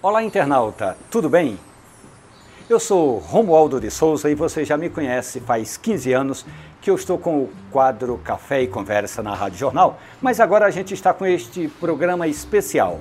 Olá, internauta, tudo bem? Eu sou Romualdo de Souza e você já me conhece faz 15 anos que eu estou com o quadro Café e Conversa na Rádio Jornal, mas agora a gente está com este programa especial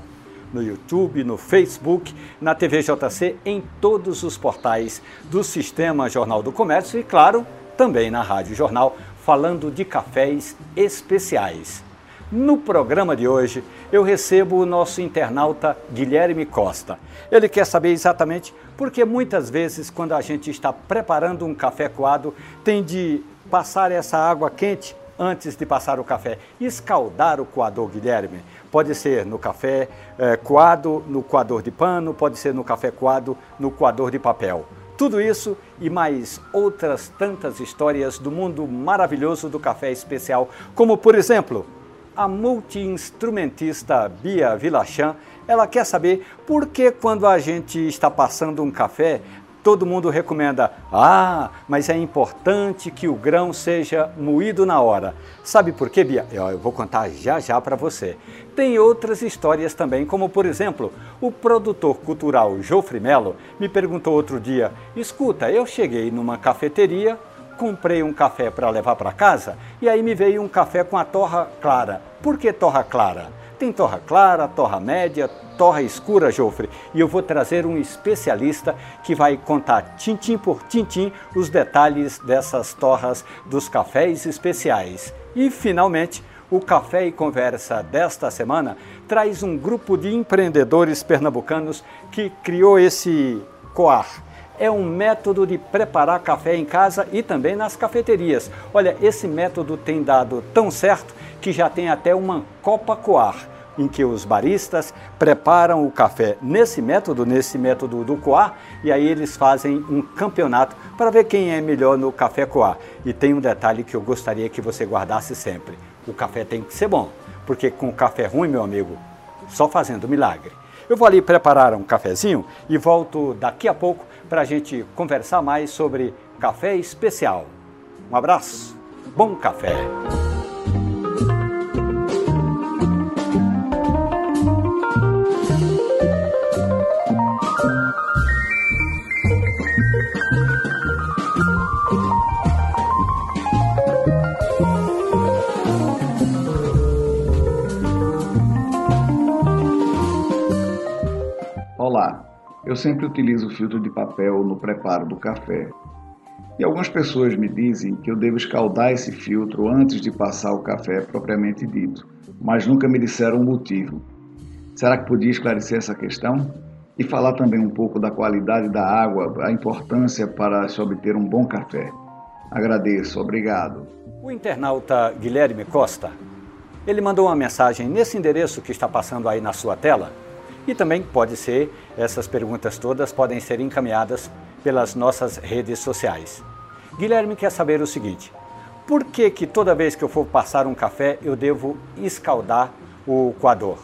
no YouTube, no Facebook, na TV JC, em todos os portais do Sistema Jornal do Comércio e, claro, também na Rádio Jornal, falando de cafés especiais. No programa de hoje, eu recebo o nosso internauta Guilherme Costa. Ele quer saber exatamente porque muitas vezes, quando a gente está preparando um café coado, tem de passar essa água quente antes de passar o café. Escaldar o coador, Guilherme. Pode ser no café é, coado, no coador de pano, pode ser no café coado, no coador de papel. Tudo isso e mais outras tantas histórias do mundo maravilhoso do café especial, como por exemplo a multi-instrumentista Bia Vilachan, ela quer saber por que quando a gente está passando um café, todo mundo recomenda, ah, mas é importante que o grão seja moído na hora. Sabe por quê, Bia? Eu vou contar já já para você. Tem outras histórias também, como por exemplo, o produtor cultural Jofre Melo me perguntou outro dia, escuta, eu cheguei numa cafeteria, comprei um café para levar para casa e aí me veio um café com a torra clara. Por que torra clara? Tem torra clara, torra média, torra escura, Jofre. E eu vou trazer um especialista que vai contar tintim por tintim os detalhes dessas torras dos cafés especiais. E finalmente, o Café e Conversa desta semana traz um grupo de empreendedores pernambucanos que criou esse coar é um método de preparar café em casa e também nas cafeterias. Olha, esse método tem dado tão certo que já tem até uma Copa Coar, em que os baristas preparam o café nesse método, nesse método do coar, e aí eles fazem um campeonato para ver quem é melhor no café coar. E tem um detalhe que eu gostaria que você guardasse sempre: o café tem que ser bom, porque com café ruim, meu amigo, só fazendo milagre. Eu vou ali preparar um cafezinho e volto daqui a pouco para a gente conversar mais sobre café especial. Um abraço, bom café! Eu sempre utilizo filtro de papel no preparo do café. E algumas pessoas me dizem que eu devo escaldar esse filtro antes de passar o café propriamente dito, mas nunca me disseram o motivo. Será que podia esclarecer essa questão? E falar também um pouco da qualidade da água, a importância para se obter um bom café. Agradeço, obrigado. O internauta Guilherme Costa, ele mandou uma mensagem nesse endereço que está passando aí na sua tela e também pode ser, essas perguntas todas podem ser encaminhadas pelas nossas redes sociais. Guilherme quer saber o seguinte: por que, que toda vez que eu for passar um café eu devo escaldar o coador?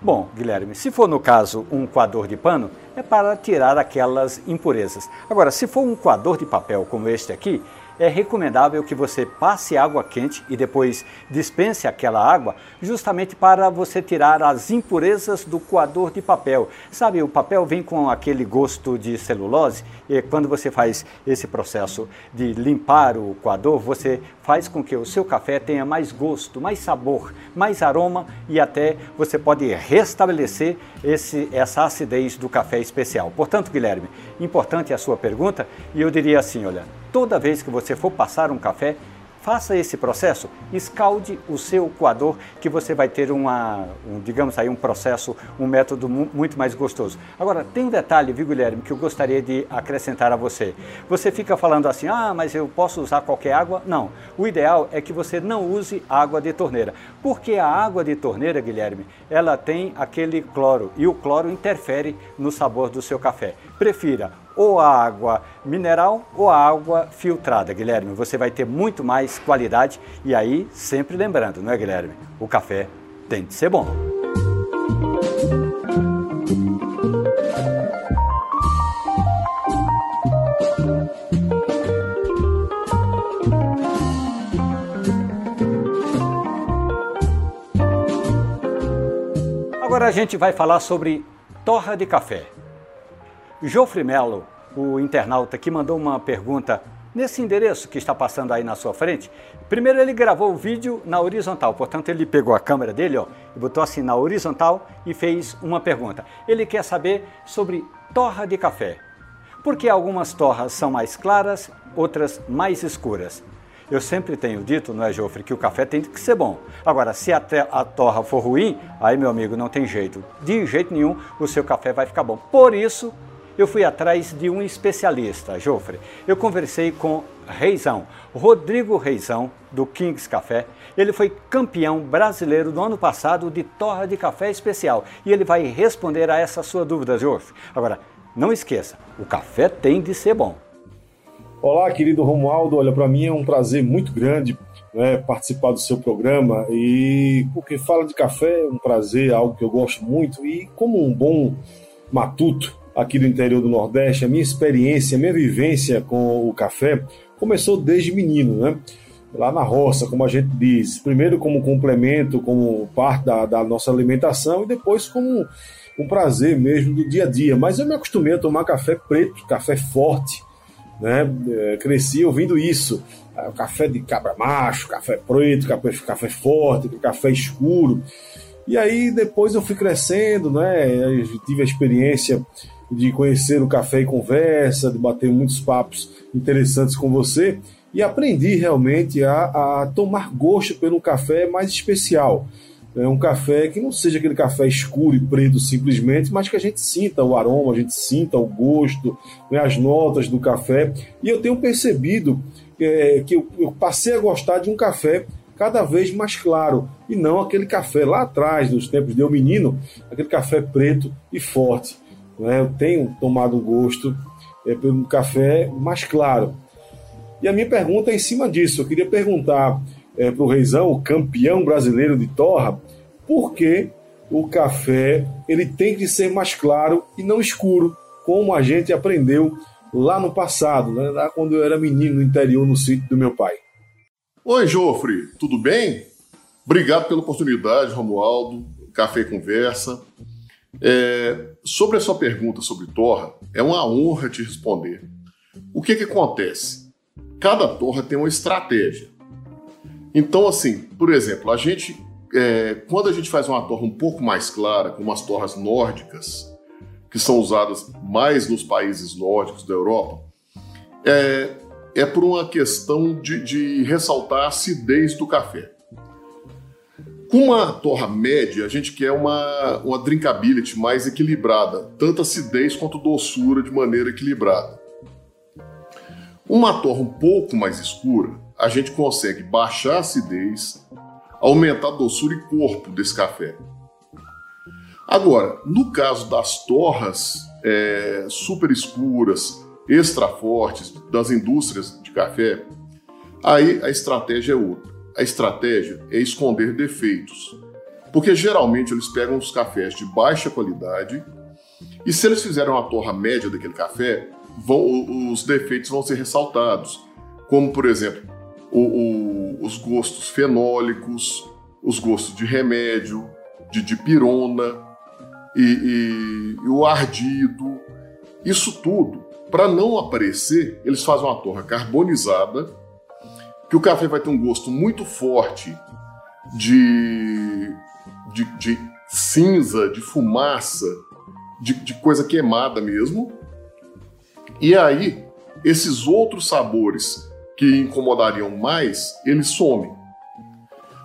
Bom, Guilherme, se for no caso um coador de pano, é para tirar aquelas impurezas. Agora, se for um coador de papel como este aqui, é recomendável que você passe água quente e depois dispense aquela água, justamente para você tirar as impurezas do coador de papel. Sabe, o papel vem com aquele gosto de celulose e quando você faz esse processo de limpar o coador, você faz com que o seu café tenha mais gosto, mais sabor, mais aroma e até você pode restabelecer esse, essa acidez do café especial. Portanto, Guilherme, importante a sua pergunta e eu diria assim, olha, toda vez que você for passar um café, faça esse processo, escalde o seu coador, que você vai ter uma, um, digamos aí, um processo, um método muito mais gostoso. Agora, tem um detalhe, viu, Guilherme, que eu gostaria de acrescentar a você. Você fica falando assim, ah, mas eu posso usar qualquer água? Não. O ideal é que você não use água de torneira, porque a água de torneira, Guilherme, ela tem aquele cloro, e o cloro interfere no sabor do seu café. Prefira ou a água mineral ou a água filtrada, Guilherme. Você vai ter muito mais qualidade e aí sempre lembrando, não é, Guilherme? O café tem de ser bom. Agora a gente vai falar sobre torra de café. Jofre Melo, o internauta que mandou uma pergunta nesse endereço que está passando aí na sua frente. Primeiro ele gravou o vídeo na horizontal, portanto ele pegou a câmera dele ó, e botou assim na horizontal e fez uma pergunta. Ele quer saber sobre torra de café. Por que algumas torras são mais claras, outras mais escuras? Eu sempre tenho dito, não é, Jofre, que o café tem que ser bom. Agora, se a, a torra for ruim, aí, meu amigo, não tem jeito. De jeito nenhum, o seu café vai ficar bom. Por isso, eu fui atrás de um especialista, Jofre. Eu conversei com Reizão, Rodrigo Reizão, do Kings Café. Ele foi campeão brasileiro do ano passado de torra de café especial e ele vai responder a essa sua dúvida, Jofre. Agora, não esqueça, o café tem de ser bom. Olá, querido Romualdo. Olha, para mim é um prazer muito grande né, participar do seu programa e porque fala de café é um prazer, algo que eu gosto muito e como um bom matuto aqui do interior do Nordeste, a minha experiência, a minha vivência com o café começou desde menino, né? Lá na roça, como a gente diz, primeiro como complemento, como parte da, da nossa alimentação e depois como um prazer mesmo do dia a dia. Mas eu me acostumei a tomar café preto, café forte, né? É, cresci ouvindo isso. Ah, café de cabra macho, café preto, café, café forte, café escuro. E aí depois eu fui crescendo, né? Eu tive a experiência de conhecer o Café e Conversa, de bater muitos papos interessantes com você e aprendi realmente a, a tomar gosto pelo café mais especial. É um café que não seja aquele café escuro e preto simplesmente, mas que a gente sinta o aroma, a gente sinta o gosto, né, as notas do café. E eu tenho percebido é, que eu, eu passei a gostar de um café cada vez mais claro e não aquele café lá atrás, nos tempos de eu menino, aquele café preto e forte. Né? Eu tenho tomado gosto é, pelo café mais claro. E a minha pergunta é em cima disso. Eu queria perguntar é, para o Reizão, o campeão brasileiro de torra, por que o café ele tem que ser mais claro e não escuro, como a gente aprendeu lá no passado, né? lá quando eu era menino no interior, no sítio do meu pai. Oi, Jofre, tudo bem? Obrigado pela oportunidade, Romualdo. Café Conversa. É, sobre a sua pergunta sobre torra, é uma honra te responder. O que, que acontece? Cada torra tem uma estratégia. Então, assim, por exemplo, a gente, é, quando a gente faz uma torra um pouco mais clara, como as torras nórdicas, que são usadas mais nos países nórdicos da Europa, é, é por uma questão de, de ressaltar a acidez do café. Uma torra média, a gente quer uma, uma drinkability mais equilibrada, tanto acidez quanto doçura de maneira equilibrada. Uma torra um pouco mais escura, a gente consegue baixar a acidez, aumentar a doçura e corpo desse café. Agora, no caso das torras é, super escuras, extra fortes das indústrias de café, aí a estratégia é outra a estratégia é esconder defeitos. Porque geralmente eles pegam os cafés de baixa qualidade e se eles fizerem uma torra média daquele café, vão, os defeitos vão ser ressaltados. Como, por exemplo, o, o, os gostos fenólicos, os gostos de remédio, de dipirona e, e, e o ardido. Isso tudo, para não aparecer, eles fazem uma torra carbonizada que o café vai ter um gosto muito forte de, de, de cinza, de fumaça, de, de coisa queimada mesmo. E aí, esses outros sabores que incomodariam mais, eles somem.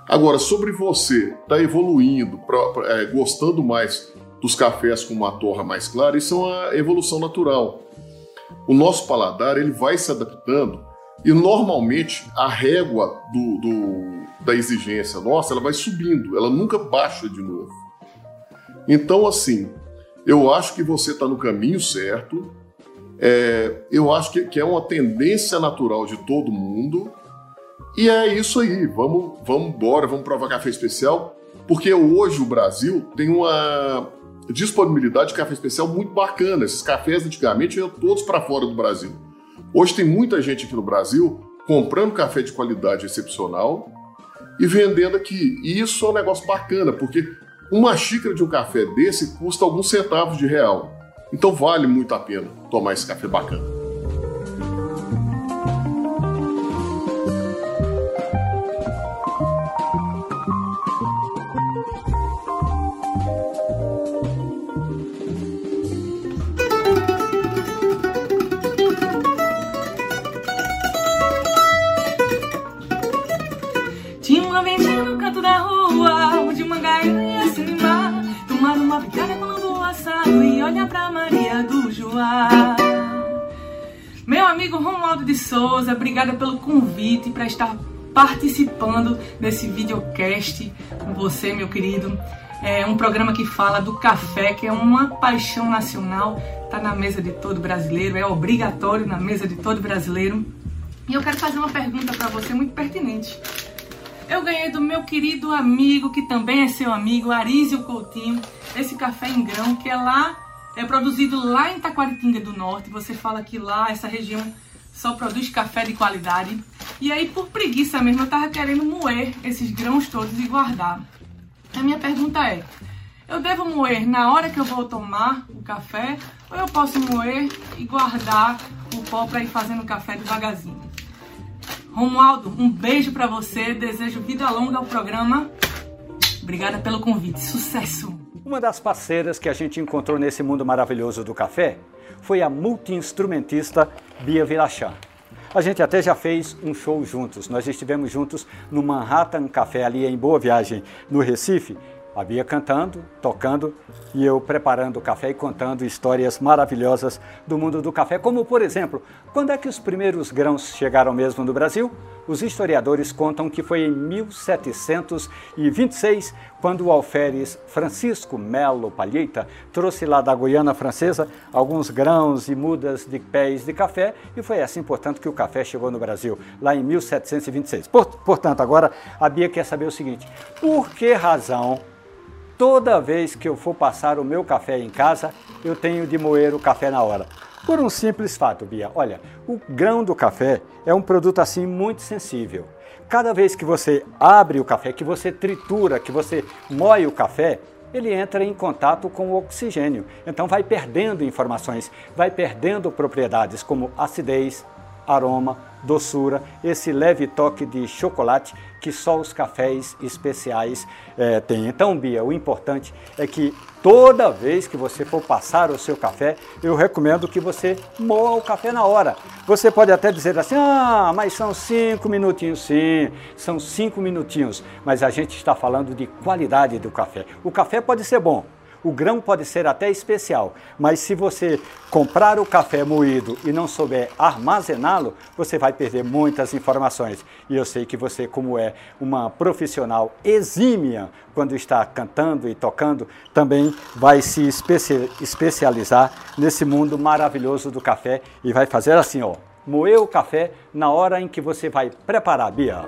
Agora, sobre você tá evoluindo, pra, pra, é, gostando mais dos cafés com uma torra mais clara, isso é uma evolução natural. O nosso paladar ele vai se adaptando e normalmente a régua do, do, da exigência nossa ela vai subindo, ela nunca baixa de novo. Então, assim, eu acho que você está no caminho certo. É, eu acho que, que, é uma tendência natural de todo mundo. E é isso aí. Vamos, vamos embora, vamos provar café especial. Porque hoje o Brasil tem uma disponibilidade de café especial muito bacana. Esses cafés antigamente iam todos para fora do Brasil. Hoje tem muita gente aqui no Brasil comprando café de qualidade excepcional e vendendo aqui. E isso é um negócio bacana, porque uma xícara de um café desse custa alguns centavos de real. Então vale muito a pena tomar esse café bacana. De Souza, obrigada pelo convite para estar participando desse videocast com você, meu querido. É um programa que fala do café, que é uma paixão nacional, está na mesa de todo brasileiro, é obrigatório na mesa de todo brasileiro. E eu quero fazer uma pergunta para você muito pertinente. Eu ganhei do meu querido amigo, que também é seu amigo, Arísio Coutinho, esse café em grão, que é lá, é produzido lá em Taquaritinga do Norte. Você fala que lá, essa região só produz café de qualidade. E aí, por preguiça mesmo, eu tava querendo moer esses grãos todos e guardar. A minha pergunta é: eu devo moer na hora que eu vou tomar o café ou eu posso moer e guardar o pó para ir fazendo café devagarzinho? Romualdo, um beijo para você, desejo vida longa ao programa. Obrigada pelo convite, sucesso! Uma das parceiras que a gente encontrou nesse mundo maravilhoso do café foi a multi-instrumentista Bia Vilachan. A gente até já fez um show juntos. Nós estivemos juntos no Manhattan Café, ali em Boa Viagem, no Recife. A Bia cantando, tocando e eu preparando o café e contando histórias maravilhosas do mundo do café, como por exemplo, quando é que os primeiros grãos chegaram mesmo no Brasil? Os historiadores contam que foi em 1726, quando o alferes Francisco Melo Palheita trouxe lá da Guiana Francesa alguns grãos e mudas de pés de café, e foi assim, portanto, que o café chegou no Brasil, lá em 1726. Portanto, agora a Bia quer saber o seguinte: por que razão toda vez que eu for passar o meu café em casa, eu tenho de moer o café na hora? Por um simples fato, Bia. Olha, o grão do café é um produto assim muito sensível. Cada vez que você abre o café, que você tritura, que você moe o café, ele entra em contato com o oxigênio. Então vai perdendo informações, vai perdendo propriedades como acidez, aroma, doçura, esse leve toque de chocolate que só os cafés especiais é, têm. Então, Bia, o importante é que toda vez que você for passar o seu café, eu recomendo que você moa o café na hora. Você pode até dizer assim, ah, mas são cinco minutinhos. Sim, são cinco minutinhos, mas a gente está falando de qualidade do café. O café pode ser bom, o grão pode ser até especial, mas se você comprar o café moído e não souber armazená-lo, você vai perder muitas informações. E eu sei que você, como é uma profissional exímia quando está cantando e tocando, também vai se especializar nesse mundo maravilhoso do café e vai fazer assim, ó, moer o café na hora em que você vai preparar, Bia.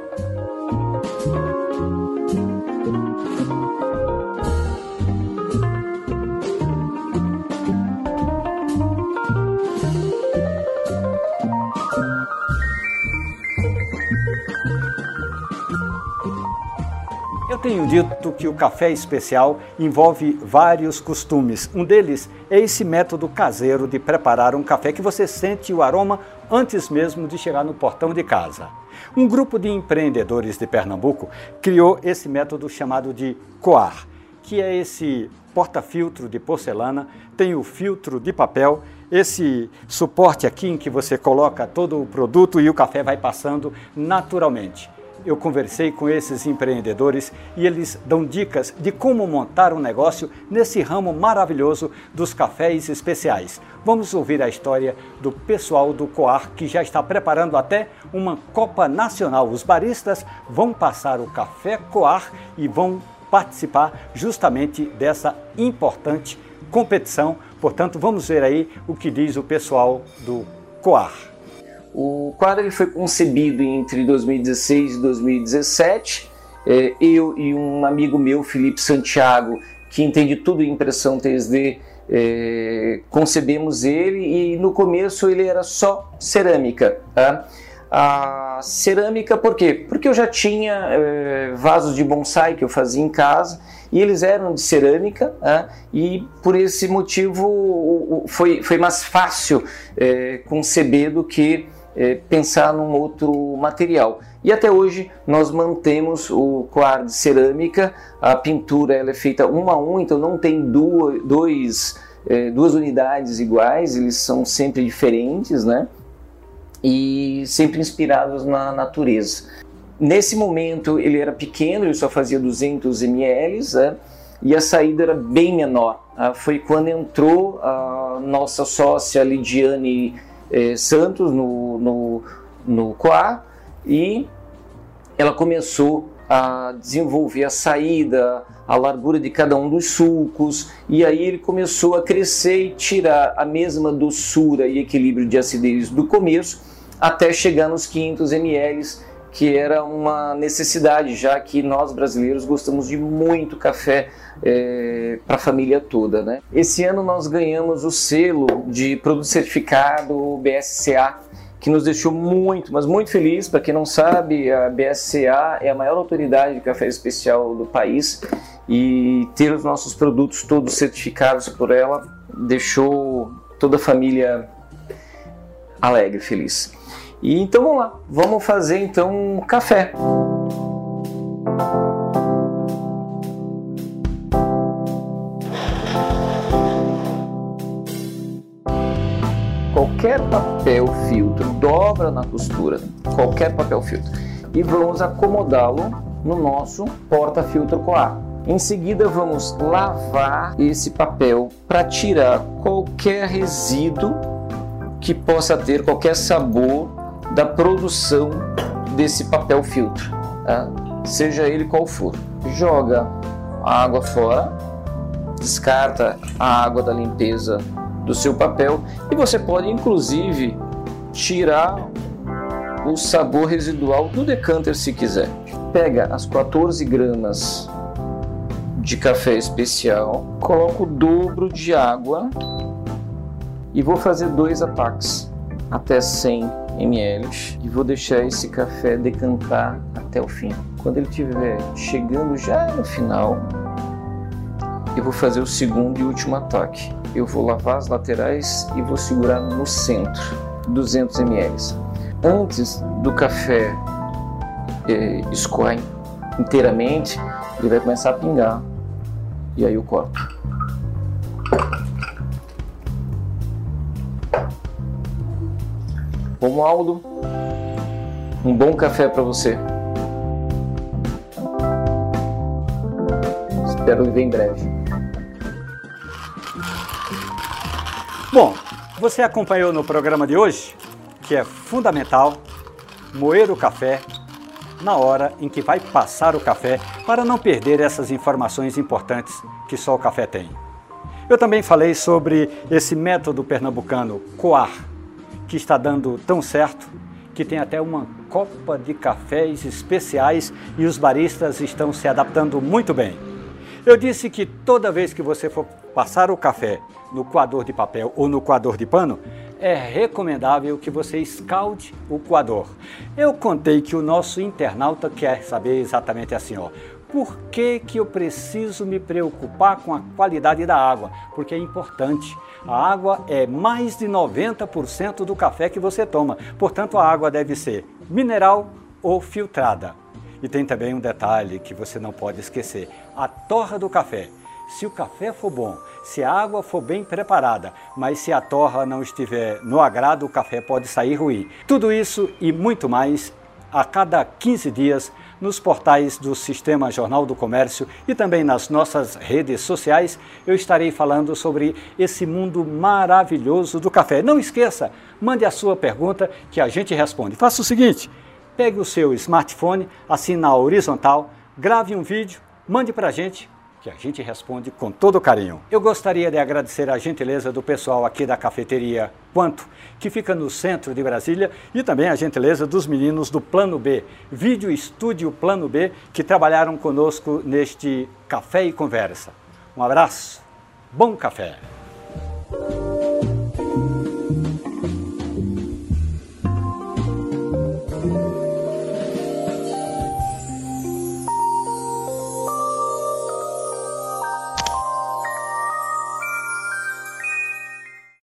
Tenho dito que o café especial envolve vários costumes. Um deles é esse método caseiro de preparar um café que você sente o aroma antes mesmo de chegar no portão de casa. Um grupo de empreendedores de Pernambuco criou esse método chamado de coar, que é esse porta-filtro de porcelana, tem o filtro de papel, esse suporte aqui em que você coloca todo o produto e o café vai passando naturalmente eu conversei com esses empreendedores e eles dão dicas de como montar um negócio nesse ramo maravilhoso dos cafés especiais. Vamos ouvir a história do pessoal do Coar que já está preparando até uma Copa Nacional. Os baristas vão passar o café Coar e vão participar justamente dessa importante competição. Portanto, vamos ver aí o que diz o pessoal do Coar. O quadro ele foi concebido entre 2016 e 2017. É, eu e um amigo meu, Felipe Santiago, que entende tudo em impressão 3D, é, concebemos ele e no começo ele era só cerâmica. Tá? A cerâmica por quê? Porque eu já tinha é, vasos de bonsai que eu fazia em casa e eles eram de cerâmica né? e por esse motivo foi, foi mais fácil é, conceber do que é, pensar num outro material. E até hoje nós mantemos o coar de cerâmica, a pintura ela é feita um a um, então não tem duas, dois, é, duas unidades iguais, eles são sempre diferentes, né? E sempre inspirados na natureza. Nesse momento ele era pequeno, ele só fazia 200 ml, né? e a saída era bem menor. Ah, foi quando entrou a nossa sócia Lidiane eh, Santos no, no, no Coar e ela começou a desenvolver a saída, a largura de cada um dos sulcos, e aí ele começou a crescer e tirar a mesma doçura e equilíbrio de acidez do começo, até chegar nos 500 ml, que era uma necessidade, já que nós brasileiros gostamos de muito café é, para a família toda. Né? Esse ano nós ganhamos o selo de produto certificado BSCA, que nos deixou muito, mas muito feliz. Para quem não sabe, a BSCA é a maior autoridade de café especial do país e ter os nossos produtos todos certificados por ela deixou toda a família alegre, feliz. E então vamos lá, vamos fazer então um café. qualquer papel filtro, dobra na costura, qualquer papel filtro, e vamos acomodá-lo no nosso porta-filtro coar. Em seguida, vamos lavar esse papel para tirar qualquer resíduo que possa ter, qualquer sabor da produção desse papel filtro, tá? seja ele qual for. Joga a água fora, descarta a água da limpeza do seu papel e você pode inclusive tirar o sabor residual do decanter se quiser. Pega as 14 gramas de café especial, coloco o dobro de água e vou fazer dois ataques até 100 ml e vou deixar esse café decantar até o fim. Quando ele estiver chegando já no final, eu vou fazer o segundo e último ataque eu vou lavar as laterais e vou segurar no centro, 200 ml. Antes do café é, escoar inteiramente, ele vai começar a pingar e aí eu corto. Romualdo, um bom café para você. Espero ver em breve. Bom, você acompanhou no programa de hoje que é fundamental moer o café na hora em que vai passar o café para não perder essas informações importantes que só o café tem. Eu também falei sobre esse método pernambucano coar, que está dando tão certo que tem até uma copa de cafés especiais e os baristas estão se adaptando muito bem. Eu disse que toda vez que você for passar o café no coador de papel ou no coador de pano, é recomendável que você escalde o coador. Eu contei que o nosso internauta quer saber exatamente assim, ó. Por que, que eu preciso me preocupar com a qualidade da água? Porque é importante. A água é mais de 90% do café que você toma. Portanto, a água deve ser mineral ou filtrada. E tem também um detalhe que você não pode esquecer: a torra do café. Se o café for bom, se a água for bem preparada, mas se a torra não estiver no agrado, o café pode sair ruim. Tudo isso e muito mais a cada 15 dias nos portais do Sistema Jornal do Comércio e também nas nossas redes sociais, eu estarei falando sobre esse mundo maravilhoso do café. Não esqueça, mande a sua pergunta que a gente responde. Faça o seguinte: pegue o seu smartphone, assim na horizontal, grave um vídeo, mande para a gente que a gente responde com todo carinho. Eu gostaria de agradecer a gentileza do pessoal aqui da cafeteria Quanto, que fica no centro de Brasília, e também a gentileza dos meninos do Plano B, Vídeo Estúdio Plano B, que trabalharam conosco neste Café e Conversa. Um abraço, bom café!